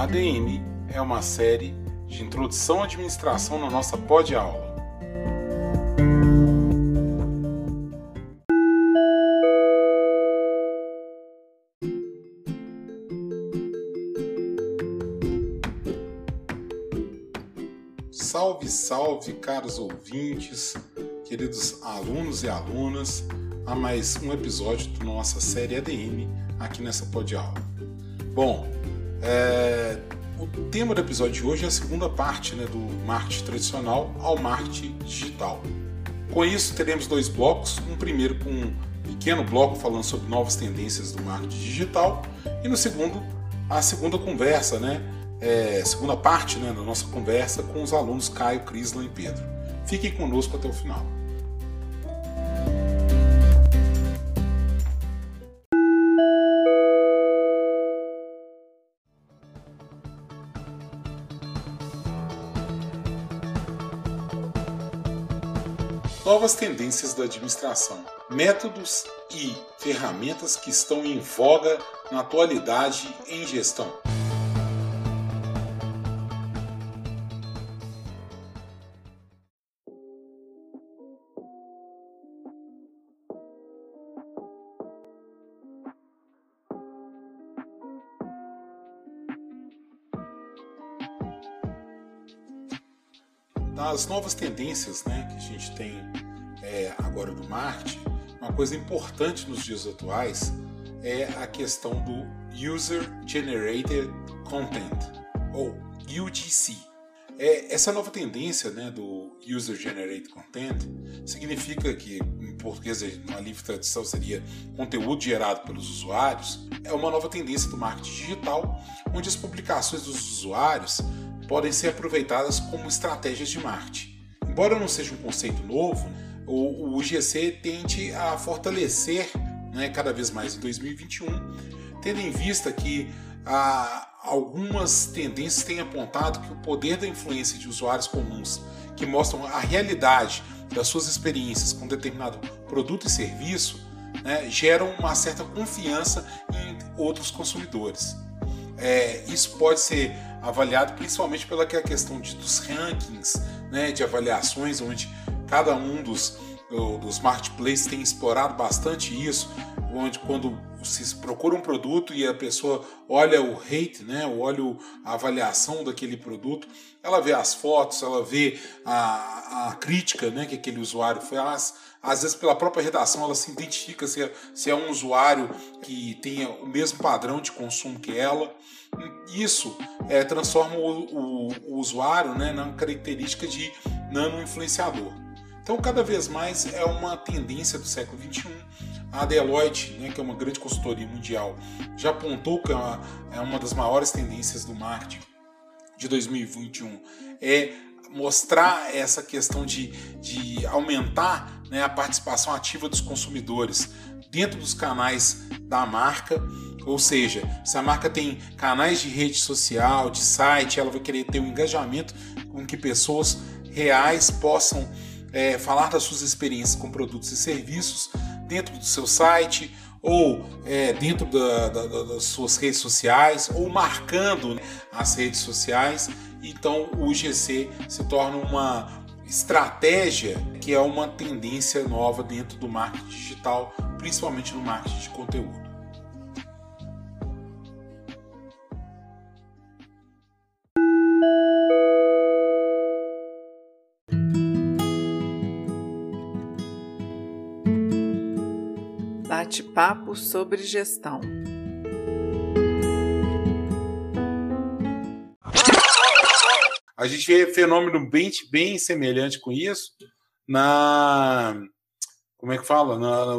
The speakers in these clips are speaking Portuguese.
ADM é uma série de introdução à administração na nossa pod-aula. Salve, salve, caros ouvintes, queridos alunos e alunas, a mais um episódio da nossa série ADM aqui nessa pod-aula. Bom, é, o tema do episódio de hoje é a segunda parte né, do marketing tradicional ao marketing digital. Com isso, teremos dois blocos. Um primeiro com um pequeno bloco falando sobre novas tendências do marketing digital e no segundo, a segunda conversa, né, é, segunda parte né, da nossa conversa com os alunos Caio, Crislan e Pedro. Fiquem conosco até o final. Novas tendências da administração, métodos e ferramentas que estão em voga na atualidade em gestão. das novas tendências né, que a gente tem é, agora do marketing, uma coisa importante nos dias atuais é a questão do User Generated Content, ou UGC. É, essa nova tendência né, do User Generated Content significa que, em português, uma livre tradução seria conteúdo gerado pelos usuários, é uma nova tendência do marketing digital, onde as publicações dos usuários podem ser aproveitadas como estratégias de marketing. Embora não seja um conceito novo, o, o GC tende a fortalecer né, cada vez mais em 2021, tendo em vista que ah, algumas tendências têm apontado que o poder da influência de usuários comuns que mostram a realidade das suas experiências com determinado produto e serviço né, geram uma certa confiança em outros consumidores. É, isso pode ser avaliado principalmente pela questão de, dos rankings, né, de avaliações, onde cada um dos, dos marketplaces tem explorado bastante isso, onde quando se procura um produto e a pessoa olha o rate, né, olha a avaliação daquele produto, ela vê as fotos, ela vê a, a crítica né, que aquele usuário faz, às vezes pela própria redação ela se identifica se é, se é um usuário que tenha o mesmo padrão de consumo que ela. Isso é, transforma o, o, o usuário né, na característica de nano influenciador. Então, cada vez mais é uma tendência do século XXI. A Deloitte, né, que é uma grande consultoria mundial, já apontou que é uma, é das maiores tendências do marketing de 2021 é mostrar essa questão de, de aumentar né, a participação ativa dos consumidores dentro dos canais da marca ou seja, se a marca tem canais de rede social, de site, ela vai querer ter um engajamento com que pessoas reais possam é, falar das suas experiências com produtos e serviços dentro do seu site ou é, dentro da, da, das suas redes sociais ou marcando né, as redes sociais. Então o GC se torna uma estratégia que é uma tendência nova dentro do marketing digital, principalmente no marketing de conteúdo. Bate-papo sobre gestão. A gente vê fenômeno bem, bem semelhante com isso na. Como é que fala? Na,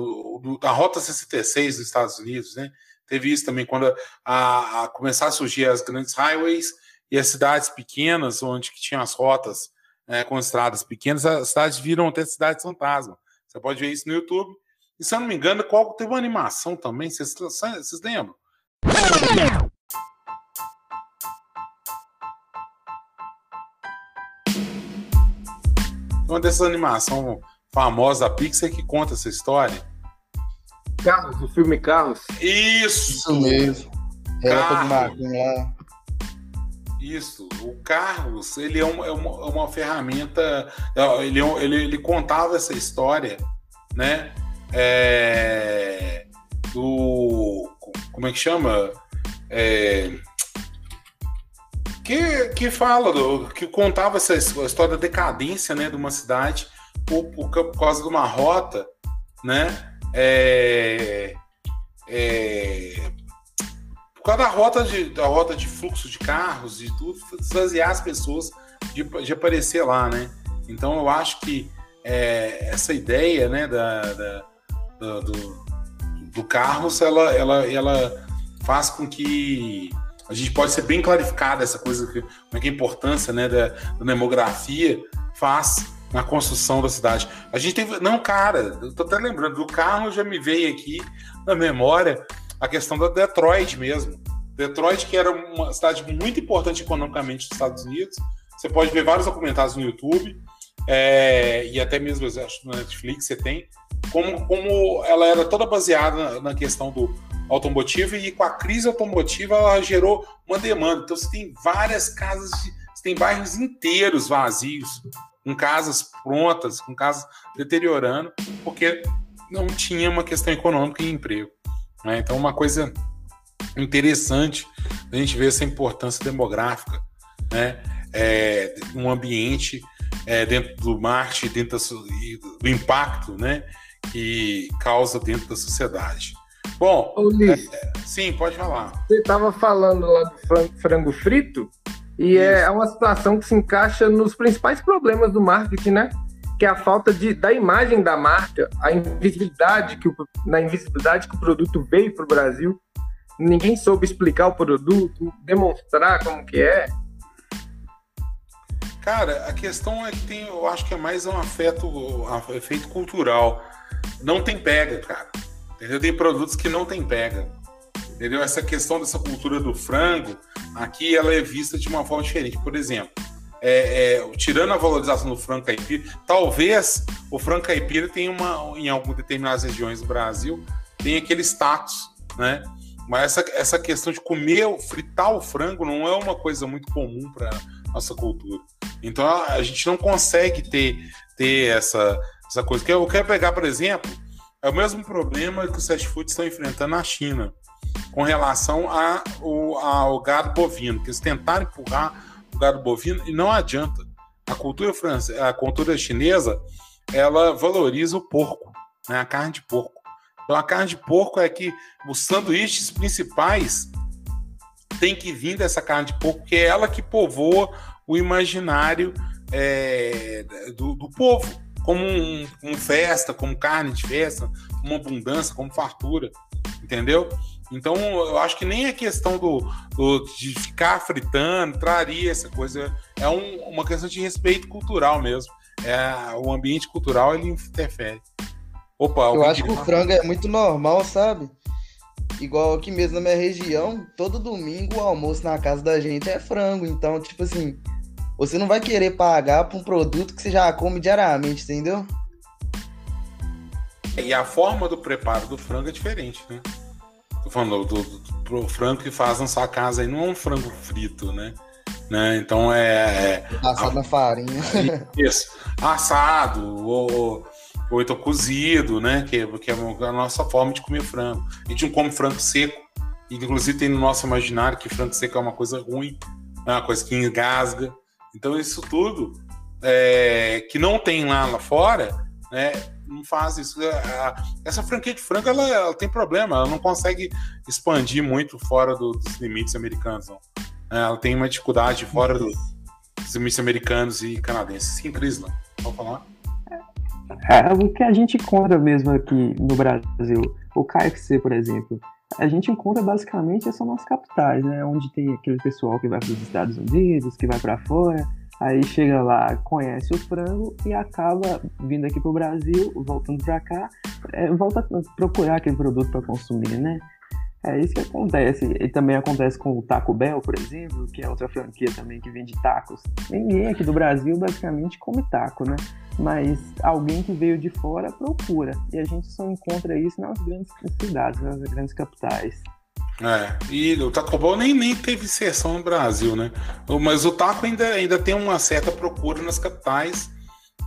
na Rota 66 dos Estados Unidos, né? Teve isso também quando a, a começar a surgir as grandes highways e as cidades pequenas, onde que tinham as rotas né, com estradas pequenas, as cidades viram até cidades fantasma. Você pode ver isso no YouTube. E se eu não me engano, qual teve uma animação também, vocês, vocês lembram? Uma dessas animações famosas da Pixar que conta essa história. Carros, o filme Carros. Isso! Isso mesmo. Era todo lá. Isso. O Carlos, ele é uma, é uma, é uma ferramenta. É, ele, ele, ele contava essa história, né? É, do. Como é que chama? É, que, que fala, do, que contava essa história da decadência né, de uma cidade por, por, por causa de uma rota, né? É, é, por causa da rota de, da rota de fluxo de carros e tudo, esvaziar as pessoas de, de aparecer lá, né? Então eu acho que é, essa ideia, né, da, da, do, do Carlos, ela, ela, ela faz com que a gente pode ser bem clarificada essa coisa, como é que a importância né, da, da demografia faz na construção da cidade. A gente tem. Não, cara, eu tô até lembrando, do carro já me veio aqui na memória a questão da Detroit mesmo. Detroit, que era uma cidade muito importante economicamente dos Estados Unidos. Você pode ver vários documentários no YouTube, é, e até mesmo acho, no Netflix você tem, como, como ela era toda baseada na questão do automotivo, e com a crise automotiva ela gerou uma demanda. Então você tem várias casas, de, você tem bairros inteiros vazios com casas prontas, com casas deteriorando, porque não tinha uma questão econômica e emprego. Né? Então, uma coisa interessante a gente ver essa importância demográfica, né? É, um ambiente é, dentro do marketing, dentro do impacto, né? Que causa dentro da sociedade. Bom, Liz, é, sim, pode falar. Você estava falando lá do frango frito. E é uma situação que se encaixa nos principais problemas do marketing, né? Que é a falta de, da imagem da marca, a invisibilidade que o, na invisibilidade que o produto veio para o Brasil. Ninguém soube explicar o produto, demonstrar como que é. Cara, a questão é que tem, eu acho que é mais um afeto, um efeito cultural. Não tem pega, cara. Entendeu? Tem produtos que não tem pega. Entendeu? Essa questão dessa cultura do frango, aqui ela é vista de uma forma diferente. Por exemplo, é, é, tirando a valorização do frango caipira, talvez o frango caipira tenha uma, em algumas determinadas regiões do Brasil, tem aquele status, né? Mas essa, essa questão de comer, fritar o frango não é uma coisa muito comum para nossa cultura. Então a, gente não consegue ter, ter essa, essa coisa. Eu quero pegar, por exemplo, é o mesmo problema que os fast foods estão enfrentando na China com relação a, o, ao gado bovino, que eles tentaram empurrar o gado bovino e não adianta. A cultura francesa, a cultura chinesa, ela valoriza o porco, né, a carne de porco. Então a carne de porco é que os sanduíches principais tem que vir dessa carne de porco, que é ela que povoa o imaginário é, do, do, povo, como um, um, festa, como carne de festa, como abundância, como fartura, entendeu? Então, eu acho que nem a questão do, do de ficar fritando traria essa coisa. É um, uma questão de respeito cultural mesmo. É, o ambiente cultural ele interfere. Opa, eu acho que o frango é muito normal, sabe? Igual aqui mesmo na minha região, todo domingo o almoço na casa da gente é frango. Então, tipo assim, você não vai querer pagar por um produto que você já come diariamente, entendeu? E a forma do preparo do frango é diferente, né? Tô falando do, do, do frango que faz na sua casa aí, não é um frango frito, né? né? Então é. é assado na farinha. Isso. Assado, ou, ou então cozido, né? Que, que é a nossa forma de comer frango. A gente não come frango seco. Inclusive tem no nosso imaginário que frango seco é uma coisa ruim, é uma coisa que engasga. Então isso tudo é, que não tem lá, lá fora, né? não faz isso. Essa franquia de frango ela, ela, tem problema, ela não consegue expandir muito fora do, dos limites americanos. Não. É, ela tem uma dificuldade fora do, dos limites americanos e canadenses. Sim, Crisla, pode falar? É, o que a gente encontra mesmo aqui no Brasil, o KFC, por exemplo, a gente encontra basicamente são nas capitais, né? Onde tem aquele pessoal que vai para os Estados Unidos, que vai para fora Aí chega lá, conhece o frango e acaba vindo aqui pro Brasil, voltando para cá, é, volta a procurar aquele produto para consumir, né? É isso que acontece. E também acontece com o Taco Bell, por exemplo, que é outra franquia também que vende tacos. Ninguém aqui do Brasil basicamente come taco, né? Mas alguém que veio de fora procura. E a gente só encontra isso nas grandes cidades, nas grandes capitais. É, e o Taco nem, nem teve inserção no Brasil, né? Mas o taco ainda, ainda tem uma certa procura nas capitais.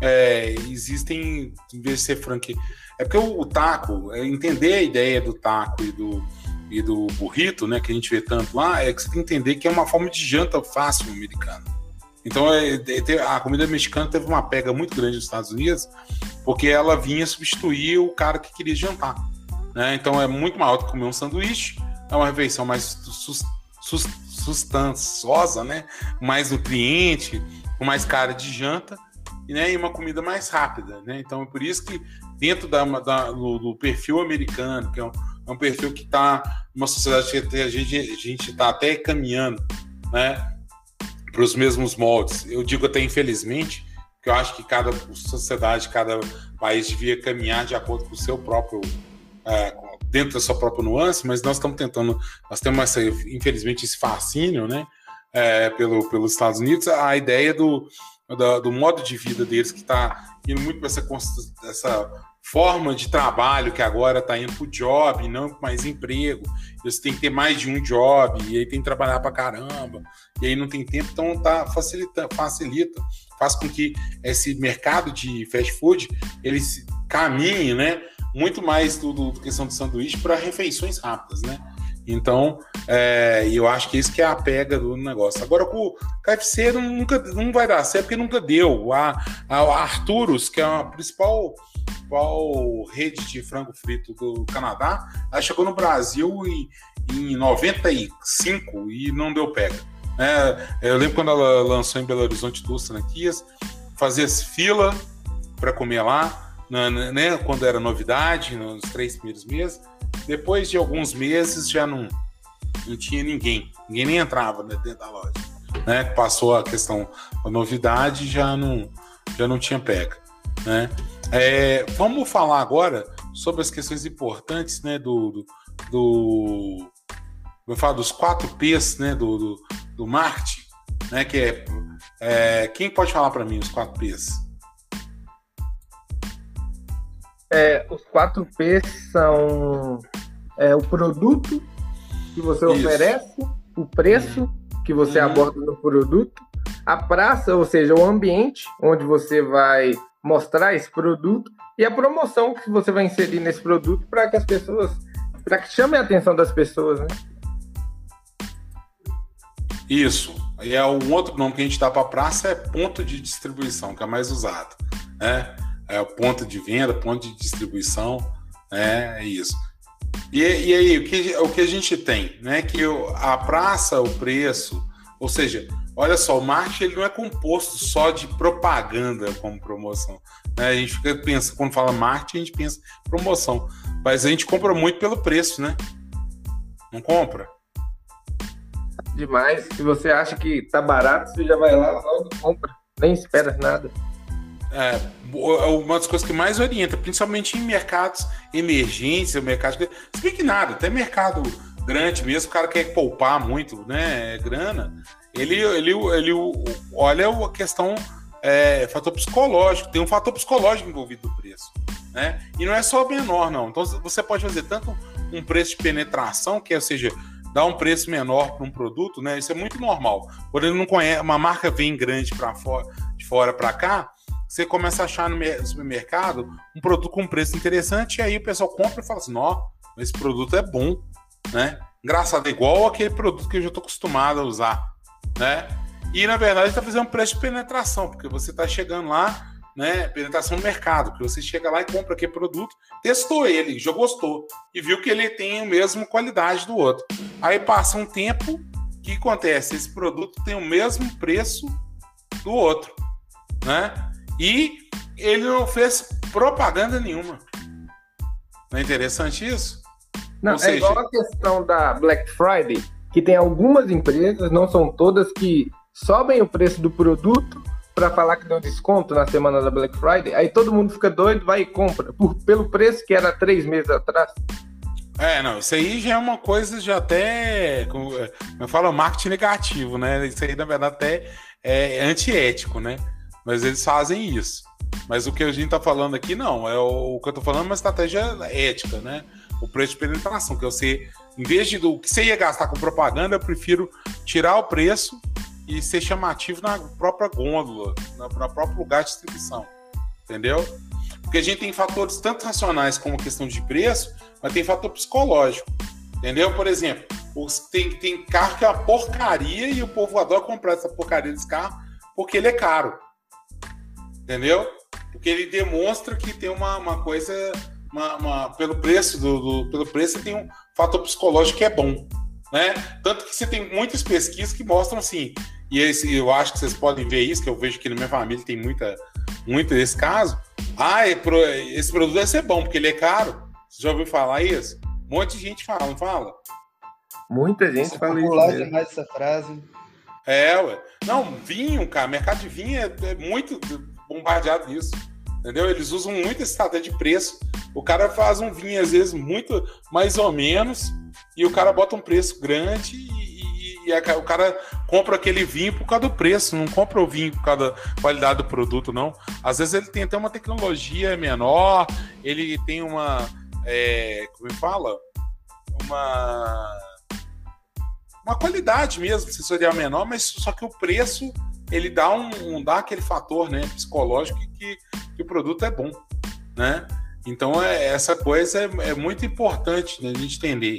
É, existem, em vez de ser franquia. É porque o, o, taco, é entender a ideia do taco e do, e do burrito, né, que a gente vê tanto lá, é que você tem que entender que é uma forma de janta fácil americana. Então, é, é, a comida mexicana teve uma pega muito grande nos Estados Unidos, porque ela vinha substituir o cara que queria jantar. Né? Então, é muito maior do que comer um sanduíche, é uma refeição mais sustanciosa, né? mais nutriente, com mais cara de janta, né? e uma comida mais rápida. Né? Então, é por isso que, dentro da, da do, do, perfil americano, que é um, é um perfil que está numa sociedade que a gente está até caminhando, né? Para os mesmos moldes. Eu digo até infelizmente, que eu acho que cada sociedade, cada país devia caminhar de acordo com o seu próprio é, dentro da sua própria nuance, mas nós estamos tentando, nós temos essa, infelizmente esse fascínio, né, é, pelo, pelos Estados Unidos, a ideia do, do, do modo de vida deles que está indo muito para essa, essa forma de trabalho que agora está indo para o job, não mais emprego. Você tem que ter mais de um job, e aí tem que trabalhar para caramba, e aí não tem tempo, então tá facilita, facilita, faz com que esse mercado de fast food ele caminhe, né, muito mais do, do questão do sanduíche para refeições rápidas, né? Então, é, eu acho que isso que é a pega do negócio. Agora, o KFC não, nunca, não vai dar certo, porque nunca deu. A, a, a Arturus, que é a principal, principal rede de frango frito do Canadá, ela chegou no Brasil em, em 95 e não deu pega. É, eu lembro quando ela lançou em Belo Horizonte Duas Franquias, fazia fila para comer lá, né, quando era novidade, nos três primeiros meses. Depois de alguns meses já não, não tinha ninguém, ninguém nem entrava dentro da loja. Né? Passou a questão a novidade, já não, já não tinha pega. Né? É, vamos falar agora sobre as questões importantes né, do, do, do vou falar dos quatro P's né, do, do, do marketing, né, que é, é quem pode falar para mim os quatro P's? É, os quatro P's são é, o produto que você Isso. oferece, o preço que você uhum. aborda no produto, a praça, ou seja, o ambiente onde você vai mostrar esse produto e a promoção que você vai inserir nesse produto para que as pessoas, para que chame a atenção das pessoas, né? Isso. E é um outro nome que a gente dá para praça é ponto de distribuição, que é mais usado, né? É o ponto de venda, ponto de distribuição, né? É isso. E, e aí, o que, o que a gente tem, né? Que a praça, o preço, ou seja, olha só, o marketing ele não é composto só de propaganda como promoção. Né? A gente fica pensa, quando fala marketing, a gente pensa promoção. Mas a gente compra muito pelo preço, né? Não compra? Demais. Se você acha que tá barato, você já vai lá, logo compra. Nem espera nada. É, é, uma das coisas que mais orienta, principalmente em mercados emergentes, mercado. Se bem que nada, até mercado grande mesmo, o cara quer poupar muito, né? Grana, ele, ele, ele olha a questão é, fator psicológico, tem um fator psicológico envolvido no preço. Né? E não é só menor, não. Então você pode fazer tanto um preço de penetração, que é, ou seja, dar um preço menor para um produto, né? Isso é muito normal. Quando ele não conhece, uma marca vem grande para fora, de fora para cá, você começa a achar no supermercado um produto com preço interessante, e aí o pessoal compra e fala assim: ó, esse produto é bom, né? Engraçado, igual aquele produto que eu já estou acostumado a usar, né? E na verdade está fazendo um preço de penetração, porque você está chegando lá, né? Penetração no mercado, que você chega lá e compra aquele produto, testou ele, já gostou e viu que ele tem a mesma qualidade do outro. Aí passa um tempo, o que acontece? Esse produto tem o mesmo preço do outro, né? E ele não fez propaganda nenhuma. Não é interessante isso? Não, Ou é seja... igual a questão da Black Friday, que tem algumas empresas, não são todas, que sobem o preço do produto para falar que deu desconto na semana da Black Friday, aí todo mundo fica doido, vai e compra, por, pelo preço que era três meses atrás. É, não, isso aí já é uma coisa já até, como eu falo, marketing negativo, né? Isso aí, na verdade, até é antiético, né? Mas eles fazem isso. Mas o que a gente está falando aqui, não. É o, o que eu estou falando é uma estratégia ética, né? O preço de penetração, que você Em vez de do que você ia gastar com propaganda, eu prefiro tirar o preço e ser chamativo na própria gôndola, no próprio lugar de distribuição. Entendeu? Porque a gente tem fatores tanto racionais como questão de preço, mas tem fator psicológico. Entendeu? Por exemplo, tem, tem carro que é uma porcaria e o povo adora comprar essa porcaria desse carro porque ele é caro. Entendeu? Porque ele demonstra que tem uma, uma coisa. Uma, uma, pelo preço do, do, pelo preço tem um fator psicológico que é bom. Né? Tanto que você tem muitas pesquisas que mostram assim, e esse, eu acho que vocês podem ver isso, que eu vejo que na minha família tem muita, muito desse caso. Ah, esse produto deve ser bom, porque ele é caro. Você já ouviu falar isso? Um monte de gente fala, não fala? Muita gente fala isso. Demais essa frase. É, ué. Não, vinho, cara, mercado de vinho é, é muito bombardeado nisso. Entendeu? Eles usam muito esse estratégia de preço. O cara faz um vinho, às vezes, muito mais ou menos, e o cara bota um preço grande e, e, e a, o cara compra aquele vinho por causa do preço, não compra o vinho por causa da qualidade do produto, não. Às vezes ele tem até uma tecnologia menor, ele tem uma. É, como é fala? Uma uma qualidade mesmo sensorial menor, mas só que o preço ele dá um, um dá aquele fator né, psicológico que, que o produto é bom, né? Então é, essa coisa é, é muito importante né, a gente entender.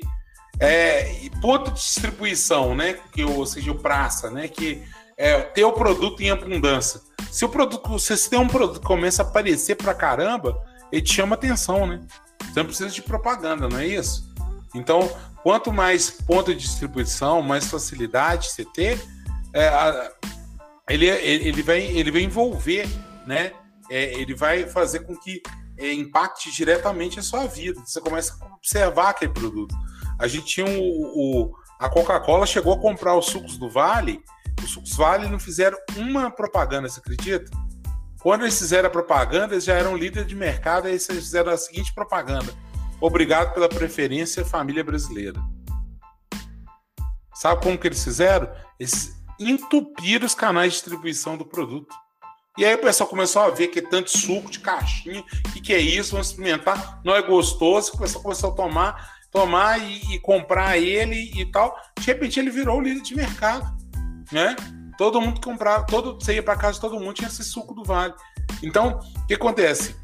É, ponto de distribuição, né? Que, ou seja, o praça, né? Que é ter o produto em abundância. Se o produto, você tem um produto que começa a aparecer pra caramba, ele te chama atenção, né? Você não precisa de propaganda, não é isso? Então, quanto mais ponto de distribuição, mais facilidade você ter, é, a, ele, ele, vai, ele vai envolver, né? É, ele vai fazer com que é, impacte diretamente a sua vida. Você começa a observar aquele produto. A gente tinha o, a Coca-Cola chegou a comprar os sucos do Vale. Os sucos Vale não fizeram uma propaganda, você acredita? Quando eles fizeram a propaganda, eles já eram líderes de mercado, aí eles fizeram a seguinte propaganda: Obrigado pela preferência, família brasileira. Sabe como que eles fizeram? Eles entupiram os canais de distribuição do produto. E aí o pessoal começou a ver que é tanto suco de caixinha, o que, que é isso, vamos experimentar, não é gostoso, o pessoal começou a tomar, tomar e, e, comprar ele e tal. De repente ele virou o líder de mercado, né? Todo mundo comprava, todo, você ia para casa, todo mundo tinha esse suco do Vale. Então, o que acontece?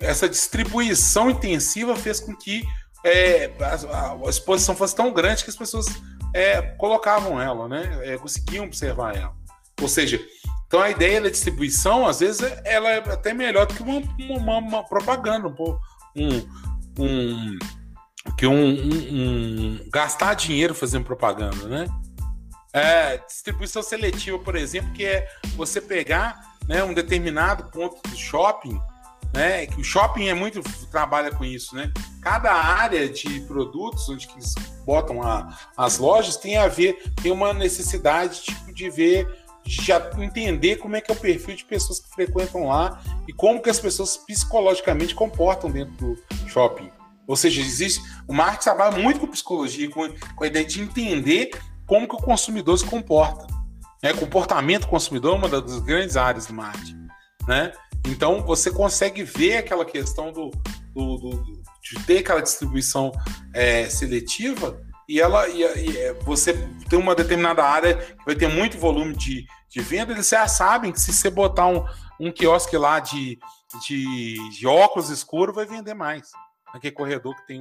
essa distribuição intensiva fez com que é, a, a, exposição fosse tão grande que as pessoas é, colocavam ela, né? É, conseguiam observar ela. Ou seja, então a ideia da distribuição, às vezes, ela é até melhor do que uma, uma, uma propaganda, um, um, que um, um, gastar dinheiro fazendo propaganda, né? É, distribuição seletiva, por exemplo, que é você pegar né, um determinado ponto do shopping né? Que o shopping é muito trabalha com isso, né? Cada área de produtos onde eles botam a, as lojas tem a ver, tem uma necessidade tipo, de ver, de já entender como é que é o perfil de pessoas que frequentam lá e como que as pessoas psicologicamente comportam dentro do shopping. Ou seja, existe o marketing trabalha muito com psicologia, com, com a ideia de entender como que o consumidor se comporta. Né? Comportamento consumidor é uma das grandes áreas do marketing, né? Então você consegue ver aquela questão do, do, do de ter aquela distribuição é, seletiva e ela e, e, é, você tem uma determinada área que vai ter muito volume de, de venda, eles já sabem que se você botar um, um quiosque lá de, de, de óculos escuros, vai vender mais. Naquele corredor que tem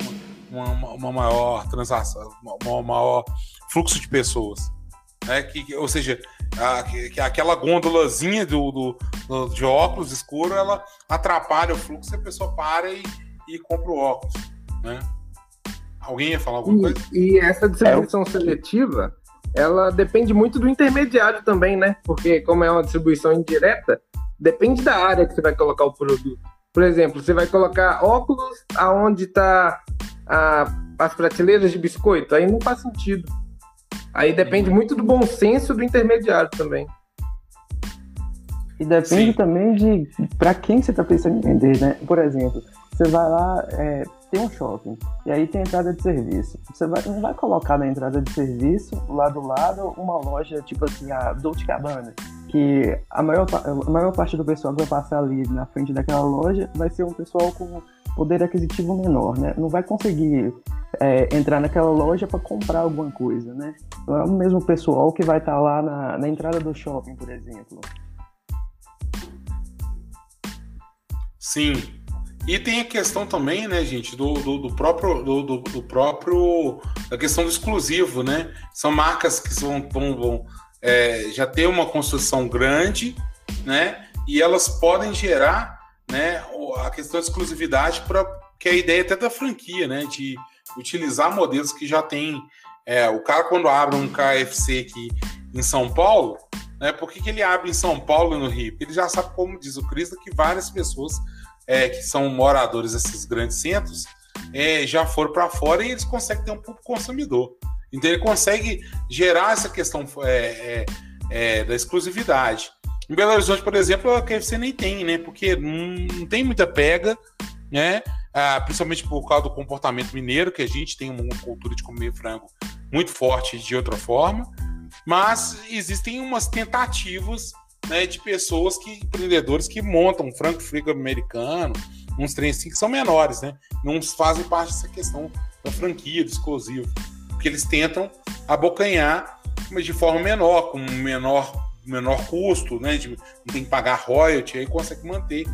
uma, uma, uma maior transação, uma, maior fluxo de pessoas. Né? Que, ou seja, a, que, aquela gôndolazinha do, do, do, de óculos escuro ela atrapalha o fluxo e a pessoa para e, e compra o óculos. Né? Alguém ia falar alguma e, coisa? E essa distribuição é. seletiva, ela depende muito do intermediário também, né? Porque como é uma distribuição indireta, depende da área que você vai colocar o produto. Por exemplo, você vai colocar óculos aonde está as prateleiras de biscoito, aí não faz sentido. Aí depende muito do bom senso do intermediário também. E depende Sim. também de para quem você está pensando em vender, né? Por exemplo, você vai lá, é, tem um shopping, e aí tem entrada de serviço. Você vai, não vai colocar na entrada de serviço, lá do lado, uma loja tipo assim, a Dolce Cabana, que a maior, a maior parte do pessoal que vai passar ali na frente daquela loja vai ser um pessoal com poder aquisitivo menor, né? Não vai conseguir é, entrar naquela loja para comprar alguma coisa, né? Não é o mesmo pessoal que vai estar tá lá na, na entrada do shopping, por exemplo. Sim. E tem a questão também, né, gente, do, do, do próprio do, do, do, próprio a questão do exclusivo, né? São marcas que vão, vão, vão é, já ter uma construção grande, né? E elas podem gerar, né, a questão da exclusividade para que é a ideia até da franquia, né, de utilizar modelos que já tem. É, o cara, quando abre um KFC aqui em São Paulo, né, por que, que ele abre em São Paulo e no Rio? Ele já sabe, como diz o Cristo, que várias pessoas é, que são moradores desses grandes centros é, já foram para fora e eles conseguem ter um público consumidor. Então ele consegue gerar essa questão é, é, é da exclusividade. Em Belo Horizonte, por exemplo, a KFC nem tem, né? Porque não, tem muita pega, né? ah, principalmente por causa do comportamento mineiro, que a gente tem uma cultura de comer frango muito forte de outra forma, mas existem umas tentativas né, de pessoas que, empreendedores que montam um frango frigo americano, uns trens assim que são menores, né? Não fazem parte dessa questão da franquia, do exclusivo. Porque eles tentam abocanhar, mas de forma menor, com menor menor custo, né? De, não tem que pagar royalty, aí consegue manter.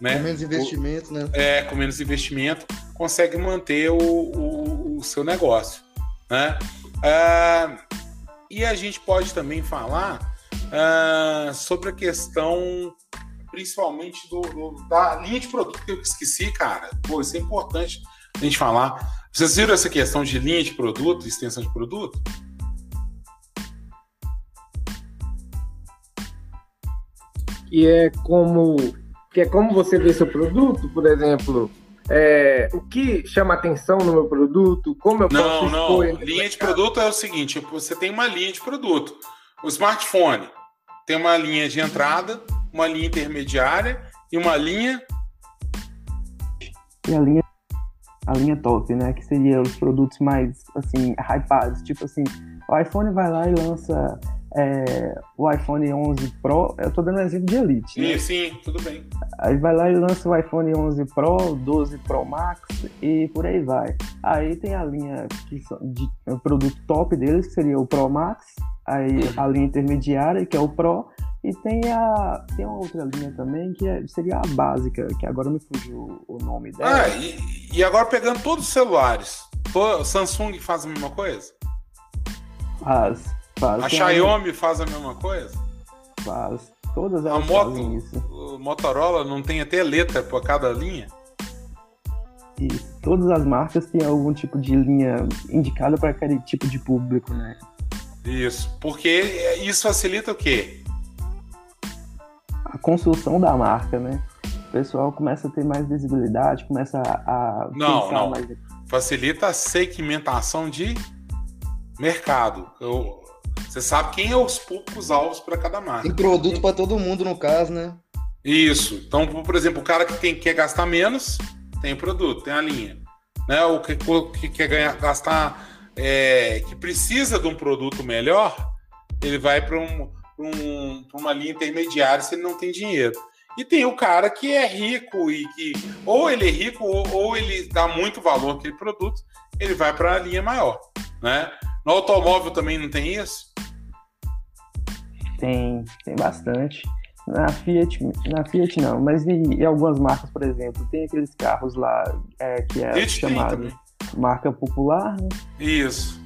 Né? Com menos investimento, o, né? É, com menos investimento, consegue manter o, o, o seu negócio. Né? Ah, e a gente pode também falar ah, sobre a questão, principalmente do, do, da linha de produto que eu esqueci, cara. Pô, isso é importante a gente falar. Vocês viram essa questão de linha de produto, extensão de produto? que é como que é como você vê seu produto, por exemplo, é, o que chama atenção no meu produto, como eu não, posso não. Não, linha de produto é o seguinte, você tem uma linha de produto. O smartphone tem uma linha de entrada, uma linha intermediária e uma linha e a linha a linha top, né, que seria os produtos mais assim hypados, tipo assim, o iPhone vai lá e lança é, o iPhone 11 Pro, eu tô dando um exemplo de Elite. Né? Sim, sim, tudo bem. Aí vai lá e lança o iPhone 11 Pro, 12 Pro Max e por aí vai. Aí tem a linha que de o produto top deles, que seria o Pro Max, aí uhum. a linha intermediária, que é o Pro, e tem a tem uma outra linha também que é, seria a básica, que agora me fugiu o nome dela. Ah, e, e agora pegando todos os celulares, Samsung faz a mesma coisa? Faz. Faz, a Xiaomi faz a mesma coisa? Faz. Todas elas a moto, isso. O Motorola não tem até letra para cada linha? Isso. Todas as marcas têm algum tipo de linha indicada para aquele tipo de público, né? Isso. Porque isso facilita o quê? A construção da marca, né? O pessoal começa a ter mais visibilidade, começa a. não, não. Mais... Facilita a segmentação de mercado. Eu, você sabe quem é os públicos alvos para cada marca. Tem produto para todo mundo, no caso, né? Isso. Então, por exemplo, o cara que tem, quer gastar menos, tem o produto, tem a linha. Né? O que, que quer ganhar, gastar, é, que precisa de um produto melhor, ele vai para um, um, uma linha intermediária se ele não tem dinheiro. E tem o cara que é rico e que ou ele é rico ou, ou ele dá muito valor àquele produto, ele vai para a linha maior, né? No automóvel também não tem isso? Tem, tem bastante. Na Fiat, na Fiat não, mas em, algumas marcas, por exemplo, tem aqueles carros lá é, que é Fiat chamado marca popular, né? Isso.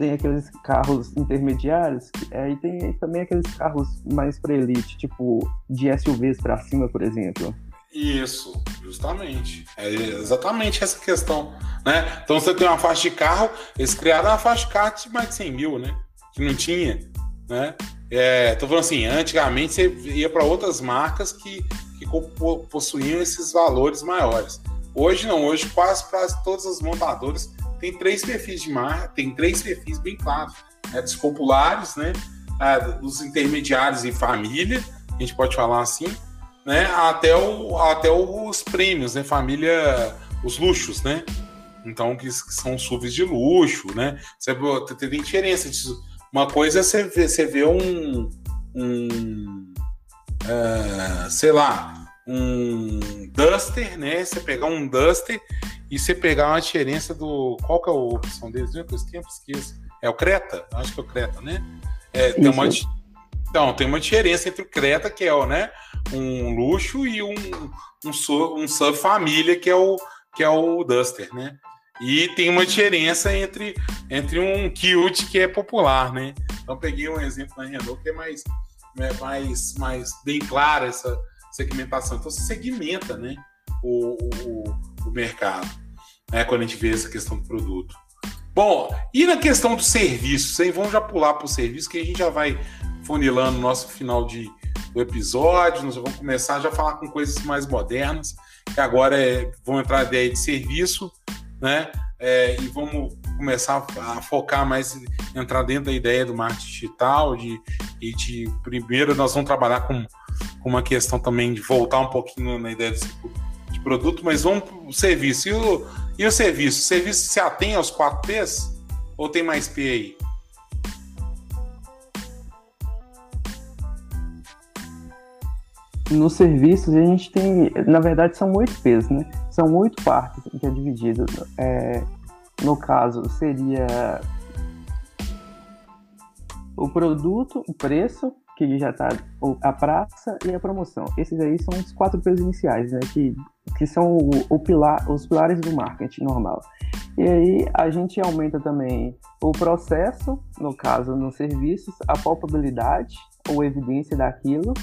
Tem aqueles carros intermediários, é, e tem também aqueles carros mais para elite, tipo de SUVs para cima, por exemplo. Isso, justamente. É exatamente essa questão. Né? Então você tem uma faixa de carro, eles criaram uma faixa de carro de mais de 100 mil, né? Que não tinha. Né? É, tô falando assim, antigamente você ia para outras marcas que, que possuíam esses valores maiores. Hoje não, hoje quase, quase todas as montadoras têm três perfis de marca, tem três perfis bem claros. Né? Dos populares, né? Ah, dos intermediários e família, a gente pode falar assim, né? Até, o, até os prêmios, né? Família, os luxos, né? Então, que, são SUVs de luxo, né? Você tem diferença disso. Uma coisa é você ver, você um, um uh, sei lá, um Duster, né? Você pegar um Duster e você pegar uma diferença do. Qual que é a opção deles? Eu sempre esqueço. É o Creta? Acho que é o Creta, né? É, tem uma, então, tem uma diferença entre o Creta, que é o, né, um luxo, e um, um, um sub família, que é o, que é o Duster, né? E tem uma diferença entre, entre um Qt que é popular, né? Então peguei um exemplo na Renault que é mais, é mais, mais bem clara essa segmentação. Então se segmenta, né? O, o, o mercado, né? Quando a gente vê essa questão do produto. Bom, e na questão do serviço, hein? Vamos já pular para o serviço, que a gente já vai funilando o nosso final de, do episódio. Nós vamos começar já a falar com coisas mais modernas, que agora é, vão entrar a ideia de serviço, né? É, e vamos começar a focar mais, entrar dentro da ideia do marketing digital, de, e de primeiro nós vamos trabalhar com, com uma questão também de voltar um pouquinho na ideia de, de produto, mas vamos para o serviço. E o, e o serviço? O serviço se atém aos quatro P's? Ou tem mais P aí? Nos serviços a gente tem, na verdade, são oito P's, né? São oito partes que é dividido. É, no caso, seria o produto, o preço, que já está a praça e a promoção. Esses aí são os quatro P's iniciais, né? Que, que são o, o pilar, os pilares do marketing normal. E aí a gente aumenta também o processo, no caso, nos serviços, a palpabilidade ou evidência daquilo.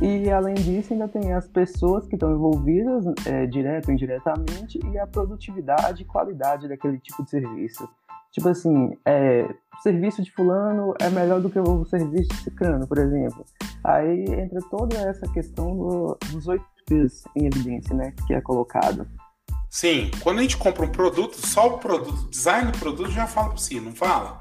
E além disso, ainda tem as pessoas que estão envolvidas, é, direto ou indiretamente, e a produtividade e qualidade daquele tipo de serviço. Tipo assim, é, o serviço de fulano é melhor do que o serviço de ciclano, por exemplo. Aí entra toda essa questão do, dos oito P's em evidência, né, que é colocado. Sim, quando a gente compra um produto, só o produto, design do produto já fala por si, não fala?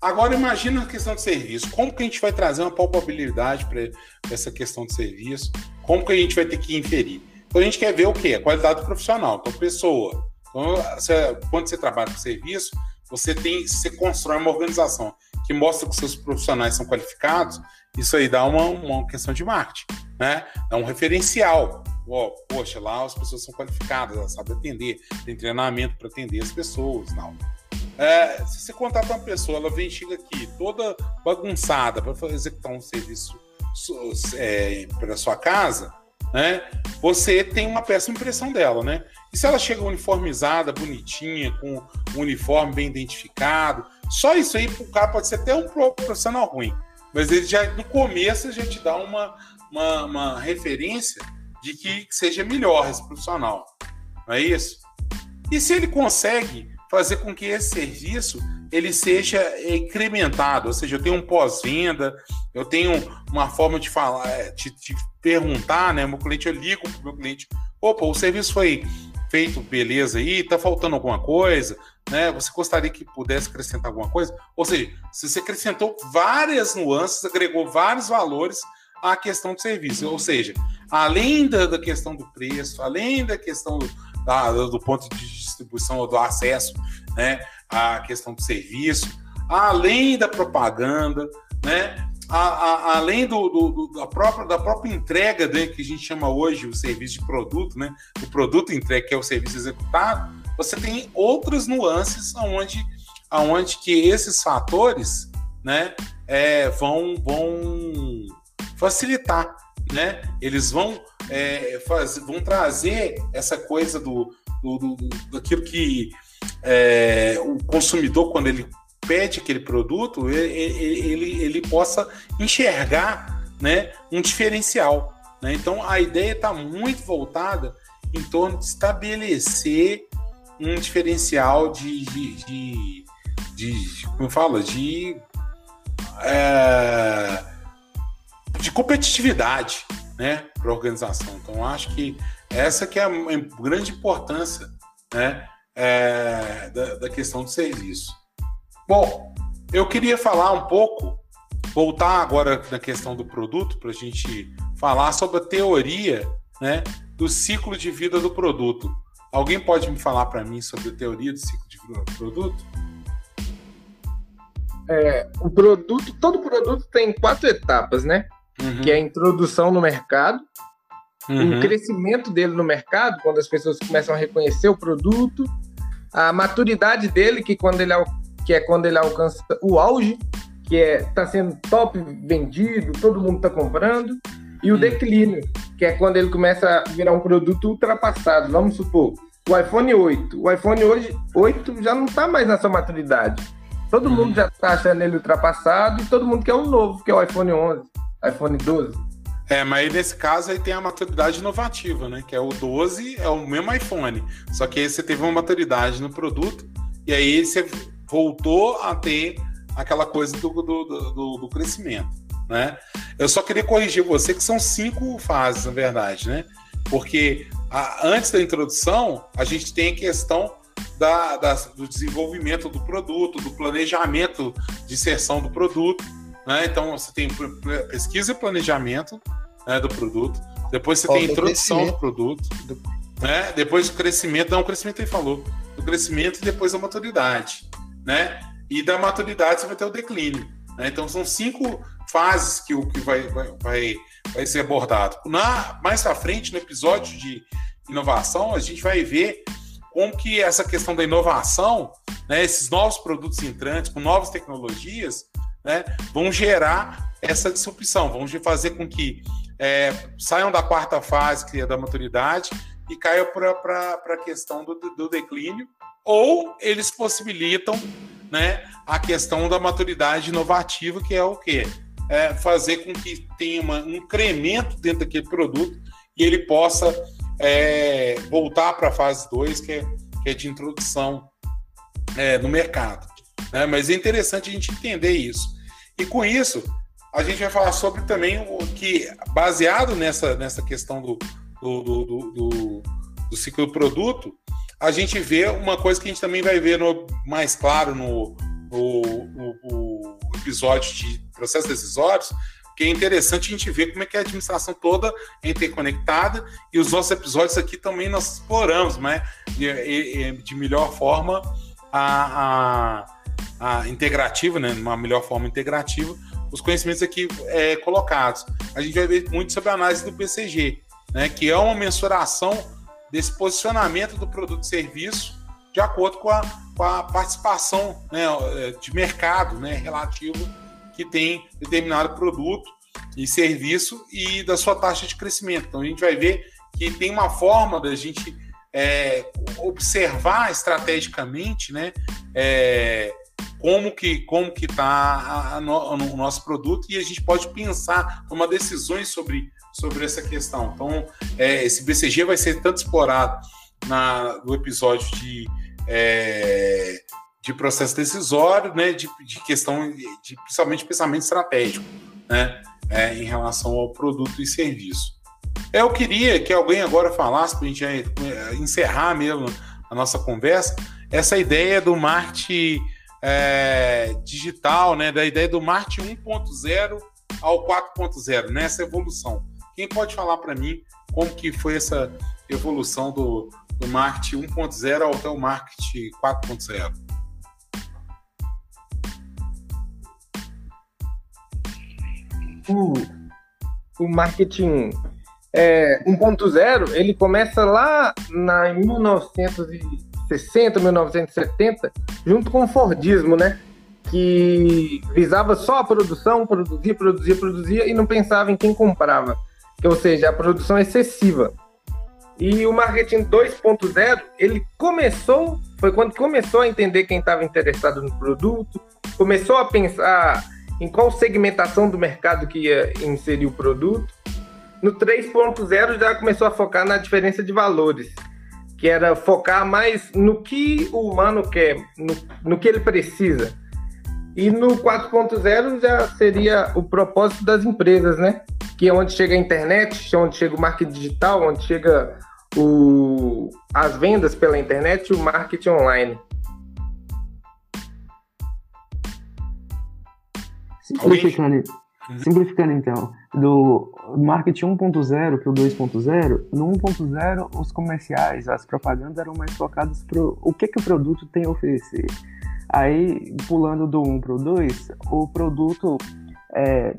Agora imagina a questão de serviço. Como que a gente vai trazer uma palpabilidade para essa questão de serviço? Como que a gente vai ter que inferir? Então a gente quer ver o quê? A qualidade do profissional, então pessoa. Então, você, quando você trabalha com serviço, você tem, você constrói uma organização que mostra que seus profissionais são qualificados, isso aí dá uma, uma questão de marketing, né? Dá um referencial. Oh, poxa, lá as pessoas são qualificadas, elas sabem atender, tem treinamento para atender as pessoas, não. É, se você contratar uma pessoa, ela vem chega aqui toda bagunçada para executar um serviço é, para sua casa, né? Você tem uma péssima impressão dela, né? E se ela chega uniformizada, bonitinha, com um uniforme bem identificado, só isso aí o cara pode ser até um profissional ruim. Mas ele já no começo já te dá uma, uma, uma referência de que seja melhor esse profissional. Não é isso? E se ele consegue fazer com que esse serviço ele seja incrementado, ou seja, eu tenho um pós-venda, eu tenho uma forma de falar, é, de, de perguntar, né? Meu cliente, eu ligo para o meu cliente, opa, o serviço foi feito, beleza aí, tá faltando alguma coisa, né? Você gostaria que pudesse acrescentar alguma coisa? Ou seja, se você acrescentou várias nuances, agregou vários valores à questão do serviço, ou seja, além da, da questão do preço, além da questão do, da, do ponto de distribuição ou do acesso, né? A questão do serviço, além da propaganda, né? A, a, além do, do, da, própria, da própria entrega né, que a gente chama hoje o serviço de produto, né, o produto entregue, que é o serviço executado, você tem outras nuances onde, onde que esses fatores né, é, vão, vão facilitar. Né? Eles vão, é, vão trazer essa coisa do, do, do, daquilo que é, o consumidor, quando ele pede aquele produto, ele, ele, ele possa enxergar né, um diferencial. Né? Então a ideia está muito voltada em torno de estabelecer um diferencial de, de, de, de como fala, de, é, de competitividade né, para a organização. Então acho que essa que é a grande importância né, é, da, da questão do serviço. Bom, eu queria falar um pouco, voltar agora na questão do produto, para a gente falar sobre a teoria né, do ciclo de vida do produto. Alguém pode me falar para mim sobre a teoria do ciclo de vida do produto? É, o produto, todo produto tem quatro etapas, né? Uhum. Que é a introdução no mercado, uhum. o crescimento dele no mercado, quando as pessoas começam a reconhecer o produto, a maturidade dele, que, quando ele, que é quando ele alcança o auge, que é tá sendo top vendido, todo mundo está comprando, e o hum. declínio, que é quando ele começa a virar um produto ultrapassado. Vamos supor, o iPhone 8. O iPhone hoje 8 já não está mais na sua maturidade. Todo hum. mundo já está achando ele ultrapassado e todo mundo quer um novo, que é o iPhone 11, iPhone 12. É, mas aí nesse caso aí tem a maturidade inovativa, né? Que é o 12, é o mesmo iPhone. Só que aí você teve uma maturidade no produto e aí você voltou a ter aquela coisa do, do, do, do crescimento, né? Eu só queria corrigir você que são cinco fases, na verdade, né? Porque a, antes da introdução, a gente tem a questão da, da, do desenvolvimento do produto, do planejamento de inserção do produto. Né? Então, você tem pesquisa e planejamento né, do produto. Depois você tem a introdução do produto. Né? Depois o crescimento, não, o crescimento ele falou. O crescimento e depois a maturidade. Né? E da maturidade você vai ter o declínio. Né? Então, são cinco fases que o que vai, vai, vai, vai ser abordado. Na, mais à frente, no episódio de inovação, a gente vai ver como que essa questão da inovação, né, esses novos produtos entrantes com novas tecnologias, né, vão gerar essa disrupção, vão fazer com que é, saiam da quarta fase, que é da maturidade, e caiam para a questão do, do declínio, ou eles possibilitam né, a questão da maturidade inovativa, que é o quê? É fazer com que tenha uma, um incremento dentro daquele produto e ele possa é, voltar para a fase 2, que é, que é de introdução é, no mercado. Né? Mas é interessante a gente entender isso. E com isso, a gente vai falar sobre também o que, baseado nessa, nessa questão do, do, do, do, do ciclo do produto, a gente vê uma coisa que a gente também vai ver no, mais claro no, no, no, episódio de processos decisórios, que é interessante a gente ver como é que a administração toda é interconectada e os nossos episódios aqui também nós exploramos, né, de, de melhor forma a, a, a, integrativa, né, uma melhor forma integrativa, os conhecimentos aqui é, colocados. A gente vai ver muito sobre a análise do PCG, né, que é uma mensuração desse posicionamento do produto e serviço de acordo com a, com a participação né, de mercado né, relativo que tem determinado produto e serviço e da sua taxa de crescimento. Então a gente vai ver que tem uma forma da gente é, observar estrategicamente, né, é, como que como que está o nosso produto e a gente pode pensar, tomar decisões sobre sobre essa questão. Então, é, esse BCG vai ser tanto explorado na, no episódio de, é, de processo decisório, né, de, de questão, de, principalmente pensamento estratégico, né, é, em relação ao produto e serviço. Eu queria que alguém agora falasse, para a gente é, encerrar mesmo a nossa conversa, essa ideia do marketing é, digital, né, da ideia do marketing 1.0 ao 4.0, nessa evolução. Quem pode falar para mim como que foi essa evolução do, do marketing 1.0 até o marketing 4.0? O, o marketing é, 1.0 ele começa lá na, em 1960, 1970, junto com o Fordismo, né? Que visava só a produção, produzia, produzia, produzia e não pensava em quem comprava ou seja, a produção excessiva. E o marketing 2.0, ele começou, foi quando começou a entender quem estava interessado no produto, começou a pensar em qual segmentação do mercado que ia inserir o produto. No 3.0 já começou a focar na diferença de valores, que era focar mais no que o humano quer, no, no que ele precisa. E no 4.0 já seria o propósito das empresas, né? que é onde chega a internet, onde chega o marketing digital, onde chega o, as vendas pela internet e o marketing online. Simplificando. Simplificando então, do marketing 1.0 para o 2.0, no 1.0 os comerciais, as propagandas eram mais focadas para o que, que o produto tem a oferecer. Aí, pulando do 1 para o 2, o produto é,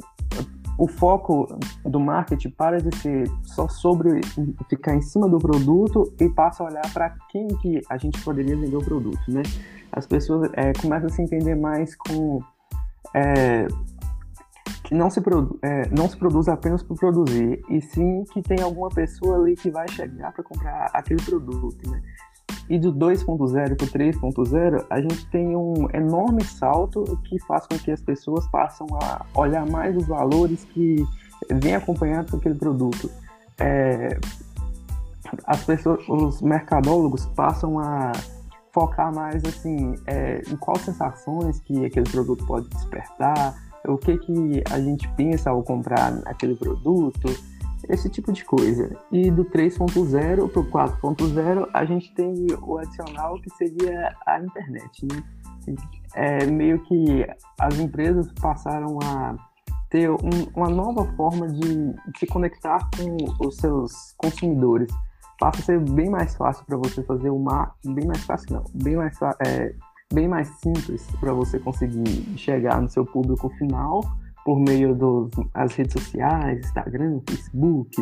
o foco do marketing para de ser só sobre ficar em cima do produto e passa a olhar para quem que a gente poderia vender o produto, né? As pessoas é, começam a se entender mais com é, que não se, é, não se produz apenas por produzir, e sim que tem alguma pessoa ali que vai chegar para comprar aquele produto, né? E do 2.0 para o 3.0, a gente tem um enorme salto que faz com que as pessoas passam a olhar mais os valores que vem acompanhado com aquele produto. É, as pessoas, os mercadólogos passam a focar mais assim é, em quais sensações que aquele produto pode despertar, o que que a gente pensa ao comprar aquele produto, esse tipo de coisa. E do 3.0 para o 4.0, a gente tem o adicional que seria a internet, né? É meio que as empresas passaram a ter um, uma nova forma de se conectar com os seus consumidores. Passa a ser bem mais fácil para você fazer uma. Bem mais fácil, não. Bem mais, é, bem mais simples para você conseguir chegar no seu público final por meio das redes sociais, Instagram, Facebook,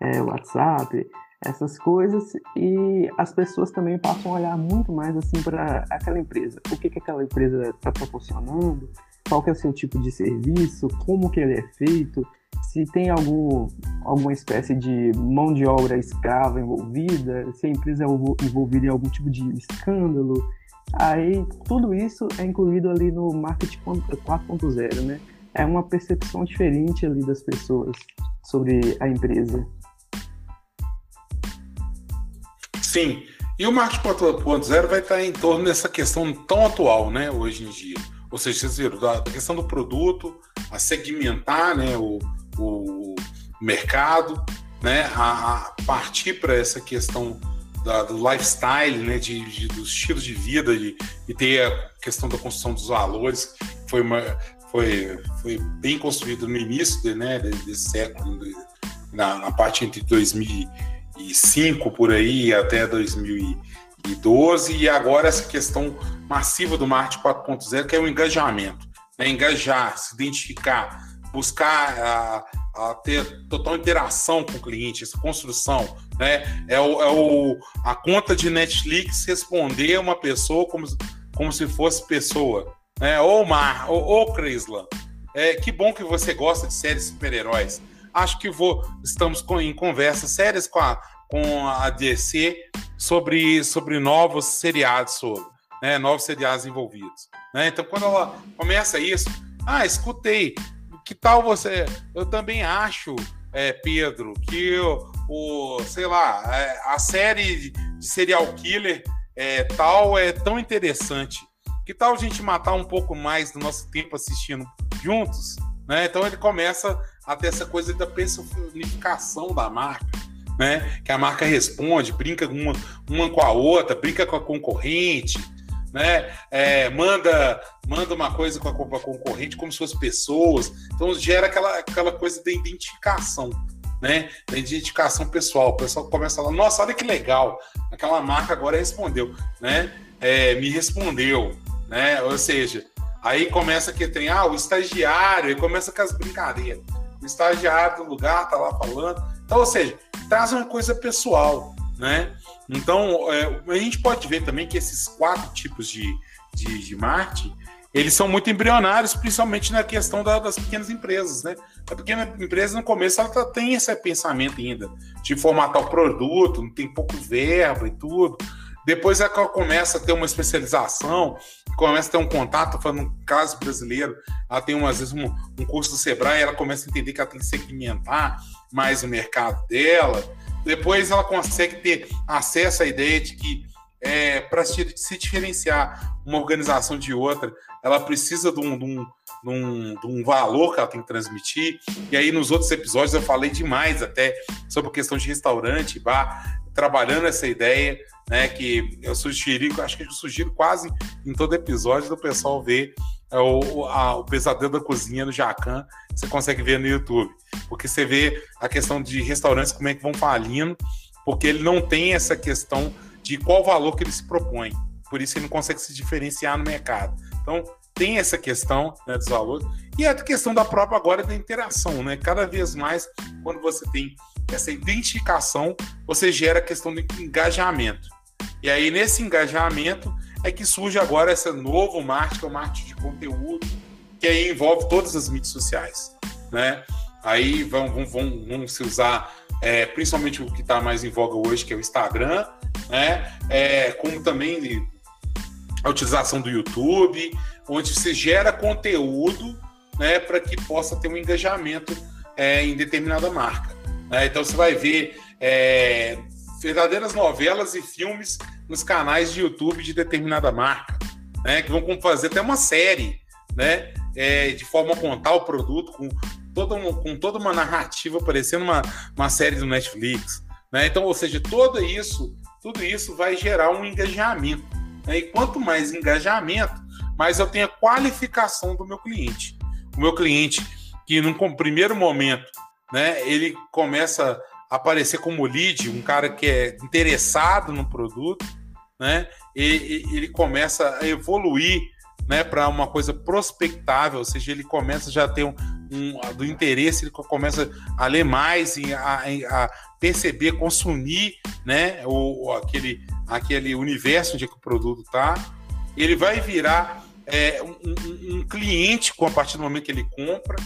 é, WhatsApp, essas coisas, e as pessoas também passam a olhar muito mais assim para aquela empresa. O que, que aquela empresa está proporcionando, qual que é o seu tipo de serviço, como que ele é feito, se tem algum, alguma espécie de mão de obra escrava envolvida, se a empresa é envolvida em algum tipo de escândalo. Aí tudo isso é incluído ali no marketing 4.0, né? é uma percepção diferente ali das pessoas sobre a empresa. Sim. E o marketing 4.0 vai estar em torno dessa questão tão atual, né, hoje em dia. Ou seja, vocês viram, da, questão do produto, a segmentar né, o, o mercado, né, a, a partir para essa questão da, do lifestyle, né, de, de, dos estilos de vida, e ter a questão da construção dos valores, foi uma, foi, foi bem construído no início né, desse século, na, na, parte entre 2005 por aí até 2012, e agora essa questão massiva do marketing 4.0, que é o engajamento. Né, engajar, se identificar, buscar a, a, ter total interação com o cliente, essa construção. Né? É, o, é o, a conta de Netflix responder uma pessoa como, como se fosse pessoa. É, ô Mar, ô, ô Crisla, é, que bom que você gosta de séries super-heróis. Acho que vou, estamos com, em conversas sérias com a, com a DC sobre, sobre novos seriados sobre, né, novos seriados envolvidos. Né? Então, quando ela começa isso, ah, escutei, que tal você? Eu também acho, é, Pedro, que o, o sei lá, é, a série de serial killer é, tal é tão interessante. Que tal a gente matar um pouco mais do nosso tempo assistindo juntos? Né? Então ele começa a ter essa coisa da personificação da marca, né? Que a marca responde, brinca uma, uma com a outra, brinca com a concorrente, né? É, manda, manda uma coisa com a, com a, concorrente como se fossem pessoas. Então gera aquela, aquela coisa da identificação. Né, da identificação pessoal. O pessoal começa a falar, nossa, olha que legal, aquela marca agora respondeu, né? É, me respondeu, né? Ou seja, aí começa que tem ah, o estagiário, e começa com as brincadeiras. O estagiário do lugar tá lá falando. Então, ou seja, traz uma coisa pessoal, né? Então, é, a gente pode ver também que esses quatro tipos de, de, de marketing, eles são muito embrionários, principalmente na questão da, das pequenas empresas, né? A pequena empresa, no começo, ela tá, tem esse pensamento ainda de formatar o produto, não tem pouco verbo e tudo. Depois é que ela começa a ter uma especialização, começa a ter um contato, falando no caso brasileiro, ela tem às vezes um, um curso do Sebrae, ela começa a entender que ela tem que segmentar mais o mercado dela. Depois ela consegue ter acesso à ideia de que é, para se, diferenciar uma organização de outra, ela precisa de um, de, um, de, um, de um, valor que ela tem que transmitir. E aí, nos outros episódios, eu falei demais até sobre a questão de restaurante, bar, trabalhando essa ideia né? Que eu sugeri, acho que eu sugiro quase em todo episódio do pessoal ver é, o, a, o pesadelo da cozinha no Jacan, você consegue ver no YouTube. Porque você vê a questão de restaurantes, como é que vão falindo, porque ele não tem essa questão de qual valor que ele se propõe. Por isso ele não consegue se diferenciar no mercado. Então, tem essa questão né, dos valores e a questão da própria agora da interação, né? Cada vez mais, quando você tem essa identificação, você gera a questão do engajamento. E aí, nesse engajamento, é que surge agora esse novo marketing, o marketing de conteúdo, que aí envolve todas as mídias sociais, né? Aí vão, vão, vão, vão se usar é, principalmente o que está mais em voga hoje, que é o Instagram, né? É, como também a utilização do YouTube, onde você gera conteúdo né, para que possa ter um engajamento é, em determinada marca. Né? Então você vai ver é, verdadeiras novelas e filmes nos canais de YouTube de determinada marca, né, que vão fazer até uma série, né, é, de forma a contar o produto com toda, uma, com toda uma narrativa parecendo uma, uma série do Netflix. Né? Então, ou seja, tudo isso, tudo isso vai gerar um engajamento. Né? E quanto mais engajamento, mais eu tenho a qualificação do meu cliente. O meu cliente, que num primeiro momento, né, ele começa aparecer como lead, um cara que é interessado no produto, né, e, ele começa a evoluir né, para uma coisa prospectável, ou seja, ele começa já a ter um, um, do interesse, ele começa a ler mais e a, a perceber, consumir né, o, aquele, aquele universo onde é que o produto está. Ele vai virar é, um, um, um, cliente com a partir do momento que ele compra,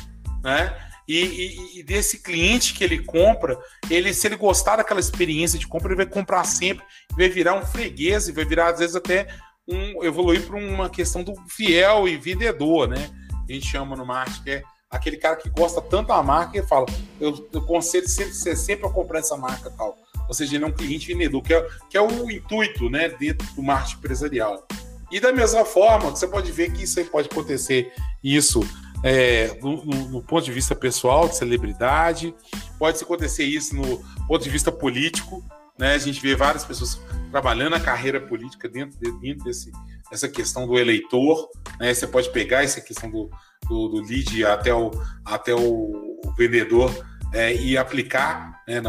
né? E, e, desse cliente que ele compra, ele se ele gostar daquela experiência de compra, ele vai comprar sempre, vai virar um freguês e vai virar às vezes até um evoluir para uma questão do fiel e vendedor, né? A gente chama no marketing que é aquele cara que gosta tanto da marca e fala, eu, eu conselho sempre, sempre a comprar essa marca tal. Ou seja, ele é um cliente vendedor, que é, que é o intuito, né, dentro do marketing empresarial. E da mesma forma, você pode ver que isso aí pode acontecer isso é, no, no, no, ponto de vista pessoal, de celebridade, pode acontecer isso no ponto de vista político, né? A gente vê várias pessoas trabalhando a carreira política dentro, de, dentro desse, dessa questão do eleitor, né? Você pode pegar essa questão do, do, do lead até o, até o vendedor é, e aplicar né,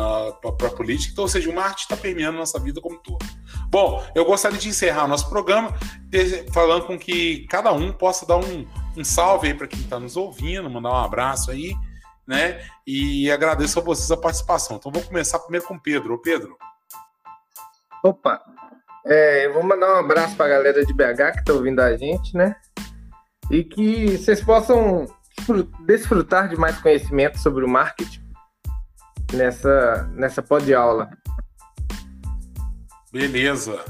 para a política. Então, ou seja, o marketing está permeando nossa vida como todo. Bom, eu gostaria de encerrar o nosso programa falando com que cada um possa dar um, um salve aí para quem está nos ouvindo, mandar um abraço aí, né? E agradeço a vocês a participação. Então vou começar primeiro com o Pedro. Ô Pedro. Opa, é, eu vou mandar um abraço para a galera de BH que está ouvindo a gente, né? E que vocês possam desfrutar de mais conhecimento sobre o marketing nessa, nessa pod aula. Beleza.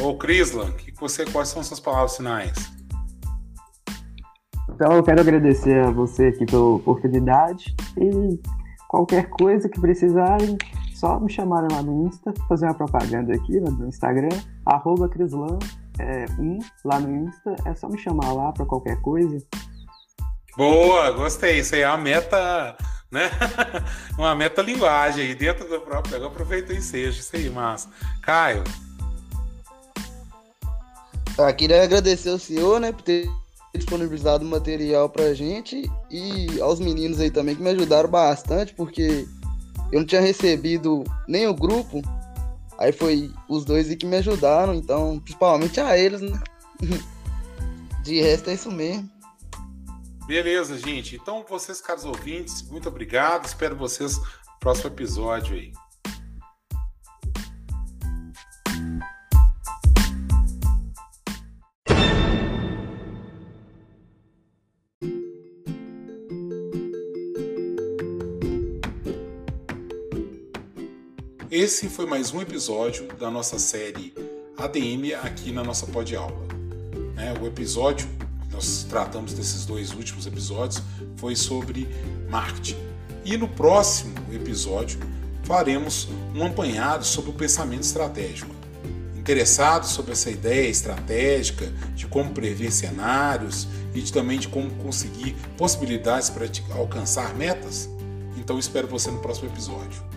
Ô, Crislan, que você, quais são suas palavras finais? Então, eu quero agradecer a você aqui pela oportunidade e qualquer coisa que precisarem, só me chamarem lá no Insta, fazer uma propaganda aqui no Instagram, arroba Crislan, é, um, lá no Insta, é só me chamar lá para qualquer coisa. Boa, gostei. Isso aí é uma meta, né? uma meta linguagem aí dentro do próprio. Agora aproveita e seja isso aí, massa. Caio. Tá, queria agradecer ao senhor, né, por ter disponibilizado material pra gente e aos meninos aí também que me ajudaram bastante, porque eu não tinha recebido nem o grupo, aí foi os dois aí que me ajudaram, então, principalmente a eles, né? De resto é isso mesmo. Beleza, gente. Então, vocês, caros ouvintes, muito obrigado. Espero vocês no próximo episódio aí. Esse foi mais um episódio da nossa série ADM aqui na nossa pod aula. É, o episódio nós tratamos desses dois últimos episódios foi sobre marketing. E no próximo episódio faremos um apanhado sobre o pensamento estratégico. Interessados sobre essa ideia estratégica de como prever cenários e de, também de como conseguir possibilidades para alcançar metas? Então espero você no próximo episódio.